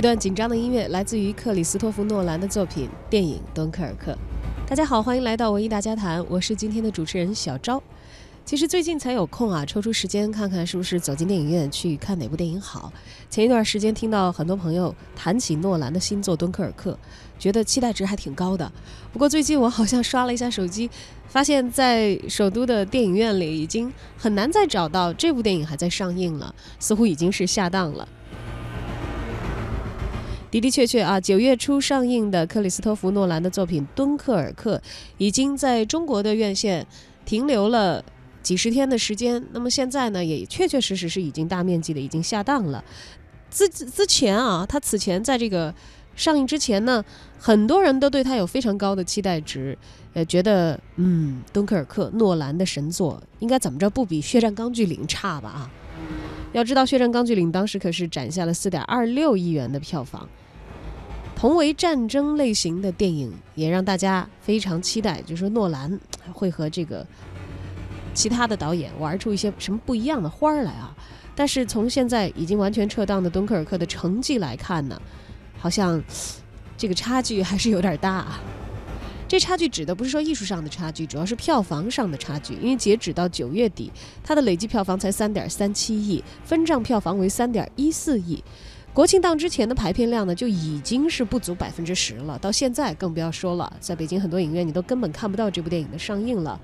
这段紧张的音乐来自于克里斯托弗·诺兰的作品电影《敦刻尔克》。大家好，欢迎来到文艺大家谈，我是今天的主持人小昭。其实最近才有空啊，抽出时间看看是不是走进电影院去看哪部电影好。前一段时间听到很多朋友谈起诺兰的新作《敦刻尔克》，觉得期待值还挺高的。不过最近我好像刷了一下手机，发现在首都的电影院里已经很难再找到这部电影还在上映了，似乎已经是下档了。的的确确啊，九月初上映的克里斯托弗·诺兰的作品《敦刻尔克》已经在中国的院线停留了几十天的时间。那么现在呢，也确确实实是已经大面积的已经下档了。之之前啊，他此前在这个上映之前呢，很多人都对他有非常高的期待值，呃，觉得嗯，《敦刻尔克》诺兰的神作应该怎么着不比《血战钢锯岭》差吧？啊，要知道《血战钢锯岭》当时可是斩下了四点二六亿元的票房。同为战争类型的电影，也让大家非常期待，就是说诺兰会和这个其他的导演玩出一些什么不一样的花儿来啊！但是从现在已经完全撤档的《敦刻尔克》的成绩来看呢，好像这个差距还是有点大。这差距指的不是说艺术上的差距，主要是票房上的差距。因为截止到九月底，它的累计票房才三点三七亿，分账票房为三点一四亿。国庆档之前的排片量呢，就已经是不足百分之十了，到现在更不要说了。在北京很多影院，你都根本看不到这部电影的上映了。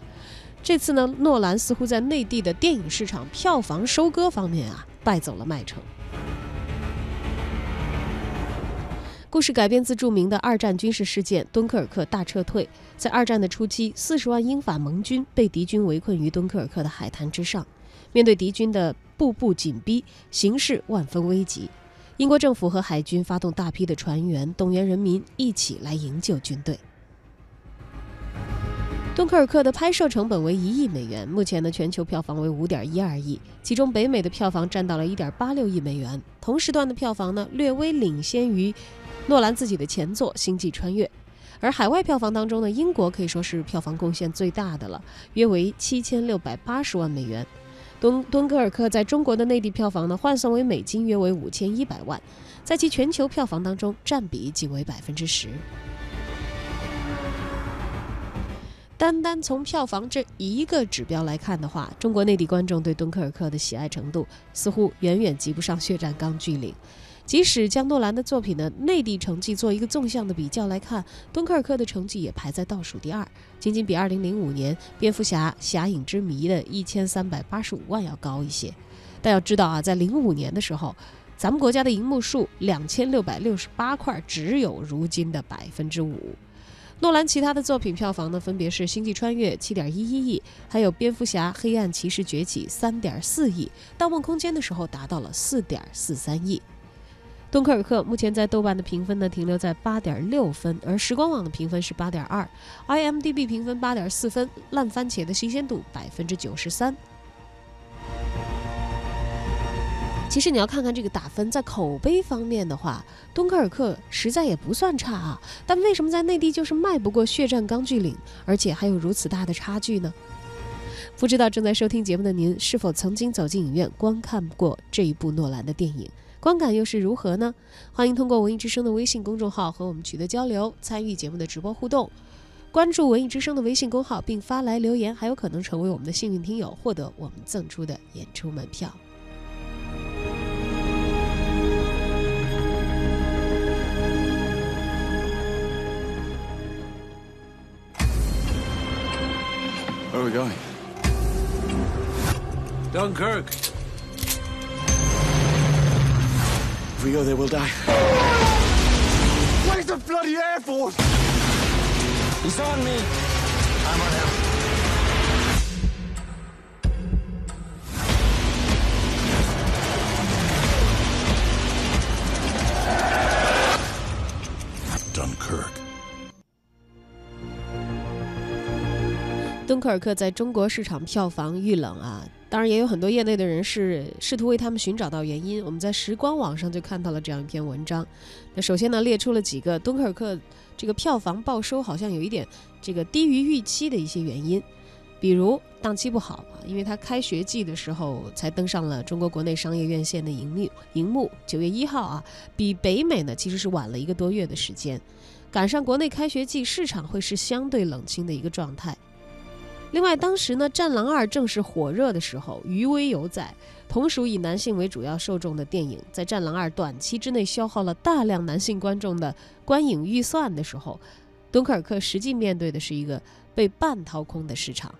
这次呢，诺兰似乎在内地的电影市场票房收割方面啊，败走了麦城。故事改编自著名的二战军事事件——敦刻尔克大撤退。在二战的初期，四十万英法盟军被敌军围困于敦刻尔克的海滩之上，面对敌军的步步紧逼，形势万分危急。英国政府和海军发动大批的船员，动员人民一起来营救军队。敦刻尔克的拍摄成本为一亿美元，目前的全球票房为五点一二亿，其中北美的票房占到了一点八六亿美元，同时段的票房呢略微领先于诺兰自己的前作《星际穿越》，而海外票房当中呢，英国可以说是票房贡献最大的了，约为七千六百八十万美元。敦敦刻尔克在中国的内地票房呢，换算为美金约为五千一百万，在其全球票房当中占比仅为百分之十。单单从票房这一个指标来看的话，中国内地观众对敦刻尔克的喜爱程度似乎远远及不上《血战钢锯岭》。即使将诺兰的作品的内地成绩做一个纵向的比较来看，敦刻尔克的成绩也排在倒数第二，仅仅比2005年《蝙蝠侠：侠影之谜》的一千三百八十五万要高一些。但要知道啊，在05年的时候，咱们国家的银幕数两千六百六十八块，只有如今的百分之五。诺兰其他的作品票房呢，分别是《星际穿越》七点一一亿，还有《蝙蝠侠：黑暗骑士崛起》三点四亿，《盗梦空间》的时候达到了四点四三亿。敦刻尔克目前在豆瓣的评分呢停留在八点六分，而时光网的评分是八点二，IMDB 评分八点四分，烂番茄的新鲜度百分之九十三。其实你要看看这个打分，在口碑方面的话，敦刻尔克实在也不算差啊。但为什么在内地就是卖不过《血战钢锯岭》，而且还有如此大的差距呢？不知道正在收听节目的您是否曾经走进影院观看过这一部诺兰的电影？观感又是如何呢？欢迎通过文艺之声的微信公众号和我们取得交流，参与节目的直播互动。关注文艺之声的微信公号并发来留言，还有可能成为我们的幸运听友，获得我们赠出的演出门票。Where are we going? Dunkirk. We go there, we'll die. Where's the bloody Air Force? He's on me. I'm on him. 敦刻尔克在中国市场票房遇冷啊，当然也有很多业内的人士试图为他们寻找到原因。我们在时光网上就看到了这样一篇文章。那首先呢，列出了几个敦刻尔克这个票房报收好像有一点这个低于预期的一些原因。比如档期不好啊，因为它开学季的时候才登上了中国国内商业院线的荧幕，荧幕九月一号啊，比北美呢其实是晚了一个多月的时间，赶上国内开学季，市场会是相对冷清的一个状态。另外，当时呢，《战狼二》正是火热的时候，余威犹在，同属以男性为主要受众的电影，在《战狼二》短期之内消耗了大量男性观众的观影预算的时候，敦刻尔克实际面对的是一个被半掏空的市场。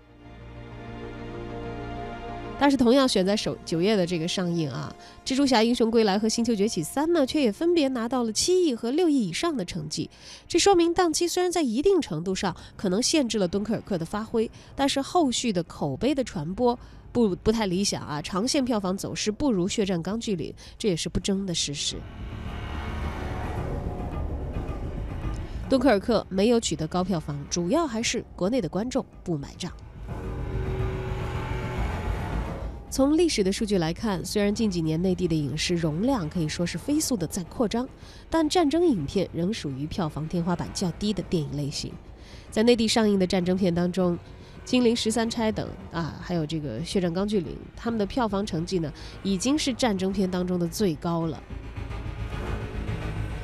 但是同样选在首九月的这个上映啊，《蜘蛛侠：英雄归来》和《星球崛起三》呢，却也分别拿到了七亿和六亿以上的成绩。这说明档期虽然在一定程度上可能限制了敦刻尔克的发挥，但是后续的口碑的传播不不太理想啊，长线票房走势不如《血战钢锯岭》，这也是不争的事实。敦刻尔克没有取得高票房，主要还是国内的观众不买账。从历史的数据来看，虽然近几年内地的影视容量可以说是飞速的在扩张，但战争影片仍属于票房天花板较低的电影类型。在内地上映的战争片当中，《金陵十三钗》等啊，还有这个《血战钢锯岭》，他们的票房成绩呢，已经是战争片当中的最高了。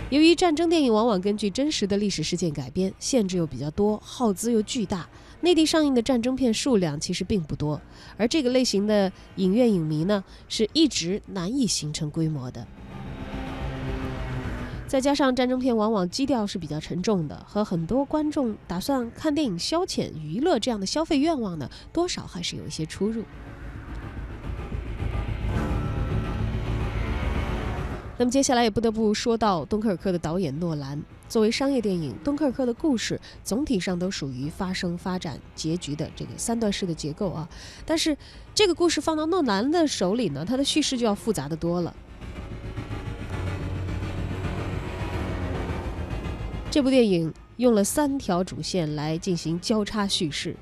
由于战争电影往往根据真实的历史事件改编，限制又比较多，耗资又巨大。内地上映的战争片数量其实并不多，而这个类型的影院影迷呢，是一直难以形成规模的。再加上战争片往往基调是比较沉重的，和很多观众打算看电影消遣娱乐这样的消费愿望呢，多少还是有一些出入。那么接下来也不得不说到敦刻尔克的导演诺兰。作为商业电影，敦刻尔克的故事总体上都属于发生、发展、结局的这个三段式的结构啊。但是这个故事放到诺兰的手里呢，他的叙事就要复杂的多了。这部电影用了三条主线来进行交叉叙事。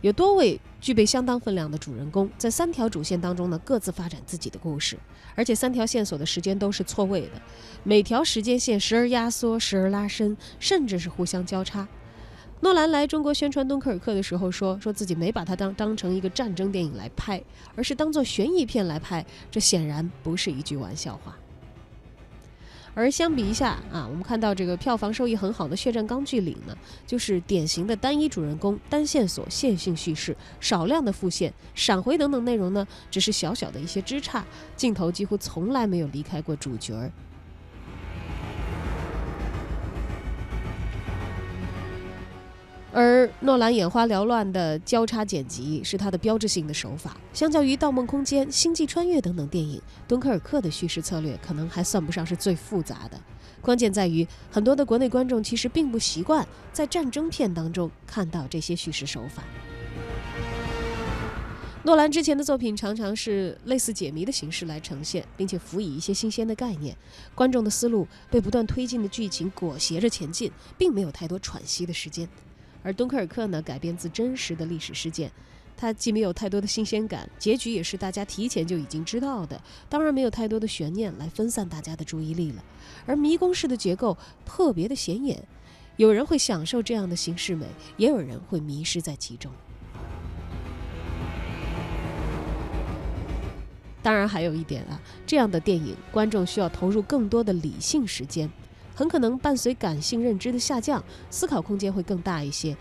有多位具备相当分量的主人公，在三条主线当中呢，各自发展自己的故事，而且三条线索的时间都是错位的，每条时间线时而压缩，时而拉伸，甚至是互相交叉。诺兰来中国宣传《敦刻尔克》的时候说，说自己没把它当当成一个战争电影来拍，而是当做悬疑片来拍，这显然不是一句玩笑话。而相比一下啊，我们看到这个票房收益很好的《血战钢锯岭》呢，就是典型的单一主人公、单线索、线性叙事，少量的副线、闪回等等内容呢，只是小小的一些枝杈，镜头几乎从来没有离开过主角而诺兰眼花缭乱的交叉剪辑是他的标志性的手法。相较于《盗梦空间》《星际穿越》等等电影，《敦刻尔克》的叙事策略可能还算不上是最复杂的。关键在于，很多的国内观众其实并不习惯在战争片当中看到这些叙事手法。诺兰之前的作品常常是类似解谜的形式来呈现，并且辅以一些新鲜的概念，观众的思路被不断推进的剧情裹挟着前进，并没有太多喘息的时间。而敦刻尔克呢，改编自真实的历史事件，它既没有太多的新鲜感，结局也是大家提前就已经知道的，当然没有太多的悬念来分散大家的注意力了。而迷宫式的结构特别的显眼，有人会享受这样的形式美，也有人会迷失在其中。当然还有一点啊，这样的电影观众需要投入更多的理性时间。很可能伴随感性认知的下降，思考空间会更大一些。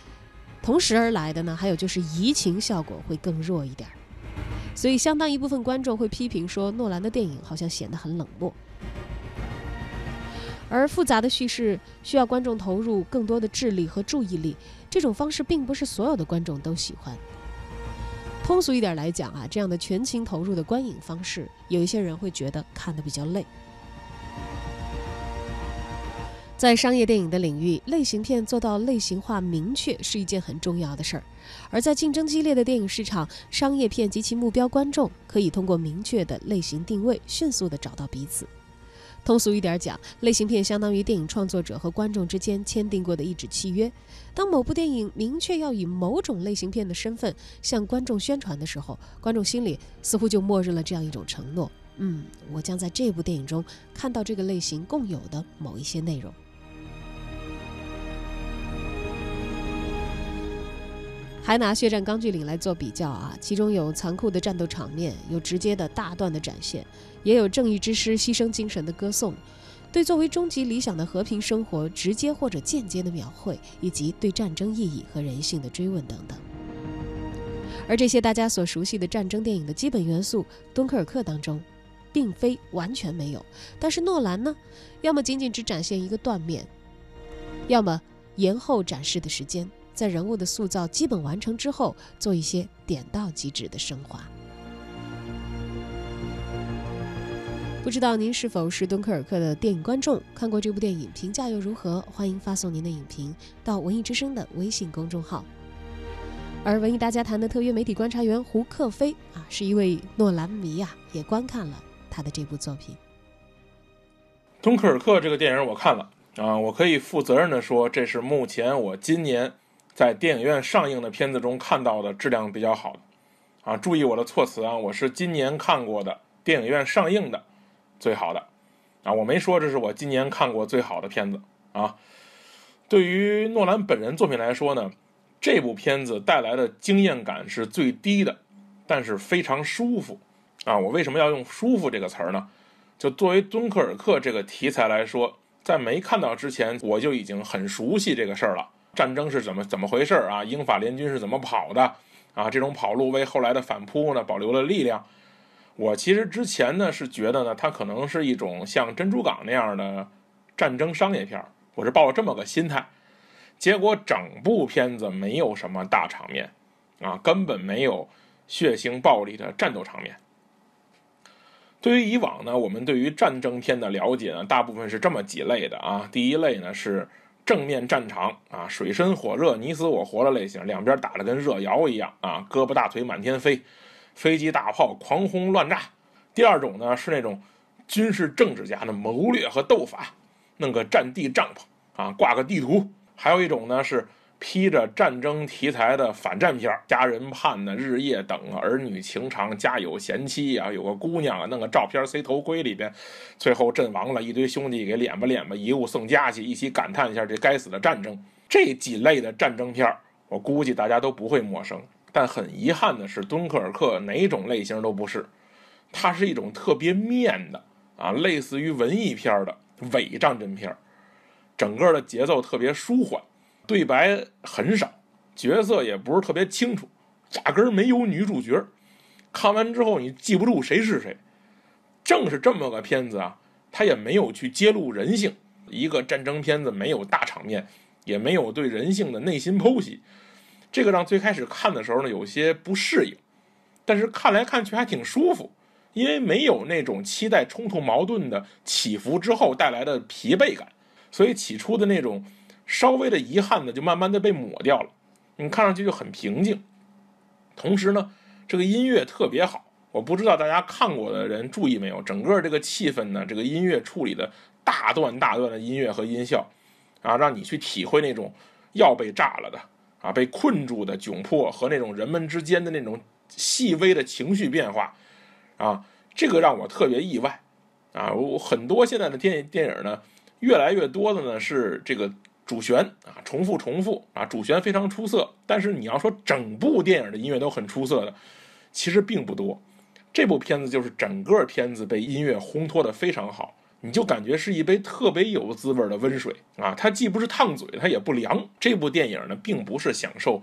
同时而来的呢，还有就是移情效果会更弱一点。所以，相当一部分观众会批评说，诺兰的电影好像显得很冷漠。而复杂的叙事需要观众投入更多的智力和注意力，这种方式并不是所有的观众都喜欢。通俗一点来讲啊，这样的全情投入的观影方式，有一些人会觉得看得比较累。在商业电影的领域，类型片做到类型化明确是一件很重要的事儿；而在竞争激烈的电影市场，商业片及其目标观众可以通过明确的类型定位，迅速地找到彼此。通俗一点讲，类型片相当于电影创作者和观众之间签订过的一纸契约。当某部电影明确要以某种类型片的身份向观众宣传的时候，观众心里似乎就默认了这样一种承诺：嗯，我将在这部电影中看到这个类型共有的某一些内容。还拿《血战钢锯岭》来做比较啊，其中有残酷的战斗场面，有直接的大段的展现，也有正义之师牺牲精神的歌颂，对作为终极理想的和平生活直接或者间接的描绘，以及对战争意义和人性的追问等等。而这些大家所熟悉的战争电影的基本元素，《敦刻尔克》当中，并非完全没有。但是诺兰呢，要么仅仅只展现一个断面，要么延后展示的时间，在人物的塑造基本完成之后，做一些点到即止的升华。不知道您是否是敦刻尔克的电影观众？看过这部电影，评价又如何？欢迎发送您的影评到文艺之声的微信公众号。而文艺大家谈的特约媒体观察员胡克飞啊，是一位诺兰迷啊，也观看了他的这部作品《敦刻尔克》这个电影，我看了啊，我可以负责任的说，这是目前我今年在电影院上映的片子中看到的质量比较好的啊。注意我的措辞啊，我是今年看过的电影院上映的最好的啊，我没说这是我今年看过最好的片子啊。对于诺兰本人作品来说呢。这部片子带来的经验感是最低的，但是非常舒服，啊，我为什么要用“舒服”这个词儿呢？就作为敦刻尔克这个题材来说，在没看到之前，我就已经很熟悉这个事儿了。战争是怎么怎么回事啊？英法联军是怎么跑的？啊，这种跑路为后来的反扑呢保留了力量。我其实之前呢是觉得呢，它可能是一种像《珍珠港》那样的战争商业片，我是抱着这么个心态。结果整部片子没有什么大场面，啊，根本没有血腥暴力的战斗场面。对于以往呢，我们对于战争片的了解呢，大部分是这么几类的啊。第一类呢是正面战场啊，水深火热、你死我活的类型，两边打得跟热窑一样啊，胳膊大腿满天飞，飞机大炮狂轰乱炸。第二种呢是那种军事政治家的谋略和斗法，弄个战地帐篷啊，挂个地图。还有一种呢，是披着战争题材的反战片家人盼的日夜等啊，儿女情长，家有贤妻啊，有个姑娘啊，弄个照片塞头盔里边，最后阵亡了，一堆兄弟给敛吧敛吧，遗物送家去，一起感叹一下这该死的战争。这几类的战争片我估计大家都不会陌生。但很遗憾的是，敦刻尔克哪种类型都不是，它是一种特别面的啊，类似于文艺片的伪战争片整个的节奏特别舒缓，对白很少，角色也不是特别清楚，压根儿没有女主角。看完之后你记不住谁是谁。正是这么个片子啊，他也没有去揭露人性。一个战争片子没有大场面，也没有对人性的内心剖析，这个让最开始看的时候呢有些不适应。但是看来看去还挺舒服，因为没有那种期待冲突矛盾的起伏之后带来的疲惫感。所以起初的那种稍微的遗憾呢，就慢慢的被抹掉了。你看上去就很平静，同时呢，这个音乐特别好。我不知道大家看过的人注意没有，整个这个气氛呢，这个音乐处理的大段大段的音乐和音效，啊，让你去体会那种要被炸了的啊，被困住的窘迫和那种人们之间的那种细微的情绪变化，啊，这个让我特别意外。啊，我很多现在的电电影呢。越来越多的呢是这个主旋啊，重复重复啊，主旋非常出色。但是你要说整部电影的音乐都很出色的，其实并不多。这部片子就是整个片子被音乐烘托的非常好，你就感觉是一杯特别有滋味的温水啊。它既不是烫嘴，它也不凉。这部电影呢，并不是享受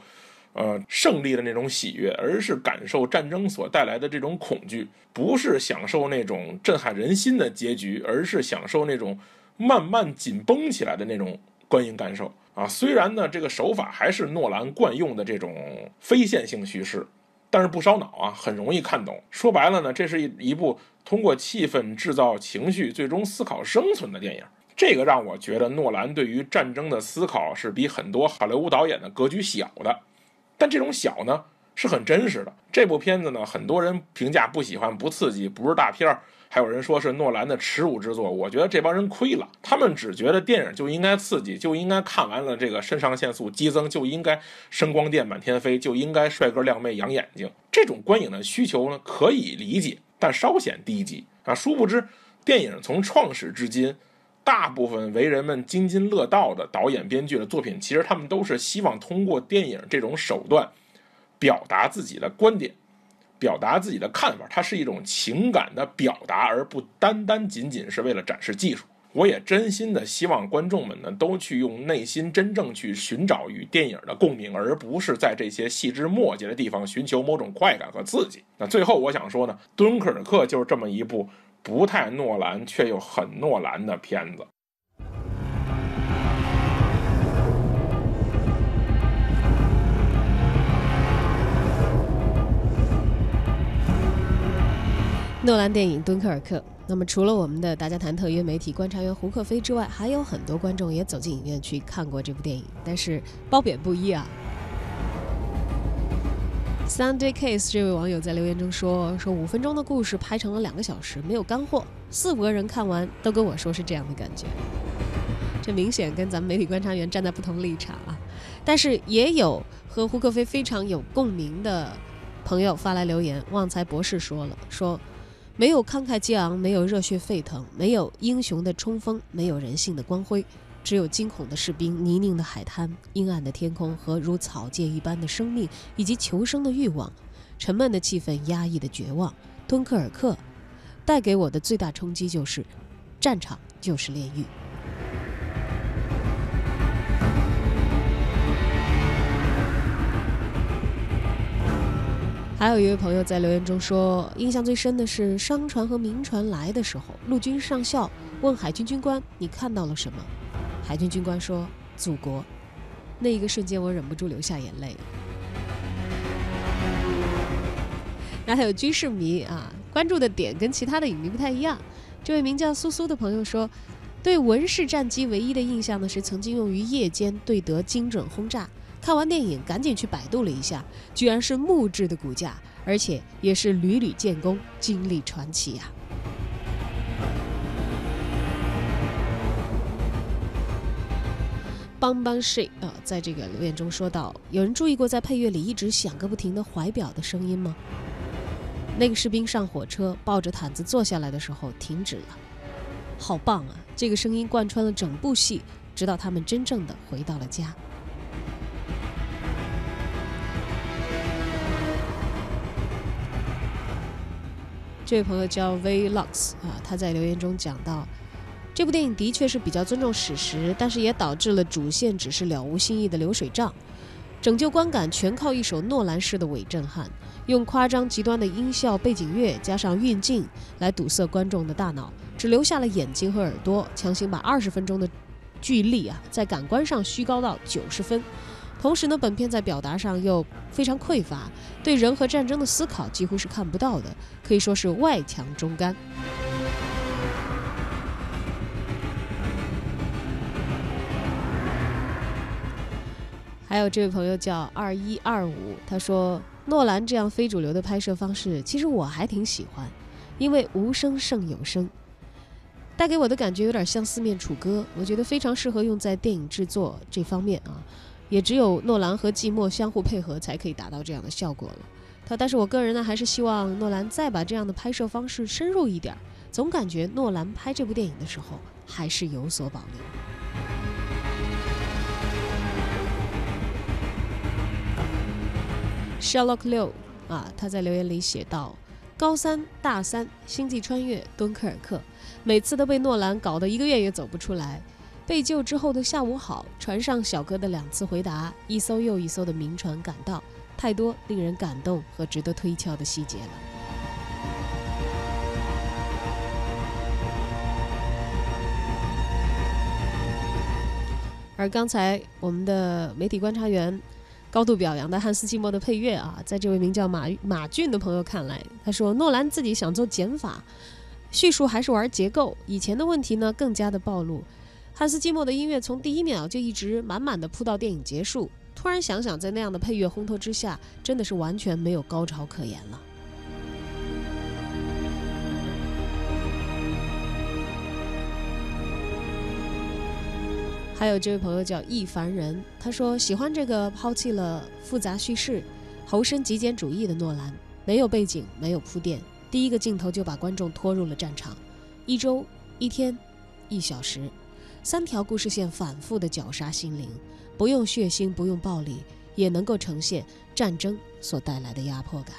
呃胜利的那种喜悦，而是感受战争所带来的这种恐惧；不是享受那种震撼人心的结局，而是享受那种。慢慢紧绷起来的那种观影感受啊，虽然呢，这个手法还是诺兰惯用的这种非线性叙事，但是不烧脑啊，很容易看懂。说白了呢，这是一一部通过气氛制造情绪，最终思考生存的电影。这个让我觉得诺兰对于战争的思考是比很多好莱坞导演的格局小的，但这种小呢是很真实的。这部片子呢，很多人评价不喜欢、不刺激、不是大片儿。还有人说是诺兰的耻辱之作，我觉得这帮人亏了。他们只觉得电影就应该刺激，就应该看完了这个肾上腺素激增，就应该声光电满天飞，就应该帅哥靓妹养眼睛。这种观影的需求呢，可以理解，但稍显低级啊。殊不知，电影从创始至今，大部分为人们津津乐道的导演、编剧的作品，其实他们都是希望通过电影这种手段，表达自己的观点，表达自己的看法，它是一种情感的表达，而不单单仅仅是为了展示技术。我也真心的希望观众们呢，都去用内心真正去寻找与电影的共鸣，而不是在这些细枝末节的地方寻求某种快感和刺激。那最后我想说呢，《敦刻尔克》就是这么一部不太诺兰却又很诺兰的片子。诺兰电影《敦刻尔克》。那么，除了我们的大家谈特约媒体观察员胡克飞之外，还有很多观众也走进影院去看过这部电影，但是褒贬不一啊。Sunday Case 这位网友在留言中说：“说五分钟的故事拍成了两个小时，没有干货。四五个人看完都跟我说是这样的感觉。这明显跟咱们媒体观察员站在不同立场啊。但是也有和胡克飞非常有共鸣的朋友发来留言。旺财博士说了说。”没有慷慨激昂，没有热血沸腾，没有英雄的冲锋，没有人性的光辉，只有惊恐的士兵、泥泞的海滩、阴暗的天空和如草芥一般的生命以及求生的欲望，沉闷的气氛，压抑的绝望。敦刻尔克带给我的最大冲击就是，战场就是炼狱。还有一位朋友在留言中说，印象最深的是商船和民船来的时候，陆军上校问海军军官：“你看到了什么？”海军军官说：“祖国。”那一个瞬间，我忍不住流下眼泪。那还有军事迷啊，关注的点跟其他的影迷不太一样。这位名叫苏苏的朋友说，对文式战机唯一的印象呢是曾经用于夜间对德精准轰炸。看完电影，赶紧去百度了一下，居然是木质的骨架，而且也是屡屡建功，经历传奇呀！邦邦 she 啊，在这个留言中说到：有人注意过在配乐里一直响个不停的怀表的声音吗？那个士兵上火车，抱着毯子坐下来的时候停止了，好棒啊！这个声音贯穿了整部戏，直到他们真正的回到了家。这位朋友叫 Vlux 啊，他在留言中讲到，这部电影的确是比较尊重史实，但是也导致了主线只是了无新意的流水账，拯救观感全靠一首诺兰式的伪震撼，用夸张极端的音效、背景乐加上运镜来堵塞观众的大脑，只留下了眼睛和耳朵，强行把二十分钟的剧力啊，在感官上虚高到九十分。同时呢，本片在表达上又非常匮乏，对人和战争的思考几乎是看不到的，可以说是外强中干。还有这位朋友叫二一二五，他说诺兰这样非主流的拍摄方式，其实我还挺喜欢，因为无声胜有声，带给我的感觉有点像四面楚歌，我觉得非常适合用在电影制作这方面啊。也只有诺兰和季默相互配合，才可以达到这样的效果了。他，但是我个人呢，还是希望诺兰再把这样的拍摄方式深入一点。总感觉诺兰拍这部电影的时候还是有所保留。Sherlock 六啊，他在留言里写道：高三、大三、星际穿越、敦刻尔克，每次都被诺兰搞得一个月也走不出来。被救之后的下午好，船上小哥的两次回答，一艘又一艘的民船赶到，太多令人感动和值得推敲的细节了。而刚才我们的媒体观察员高度表扬的汉斯季默的配乐啊，在这位名叫马马俊的朋友看来，他说诺兰自己想做减法，叙述还是玩结构，以前的问题呢更加的暴露。汉斯季默的音乐从第一秒就一直满满的铺到电影结束。突然想想，在那样的配乐烘托之下，真的是完全没有高潮可言了。还有这位朋友叫易凡人，他说喜欢这个抛弃了复杂叙事、投身极简主义的诺兰，没有背景，没有铺垫，第一个镜头就把观众拖入了战场，一周、一天、一小时。三条故事线反复的绞杀心灵，不用血腥，不用暴力，也能够呈现战争所带来的压迫感。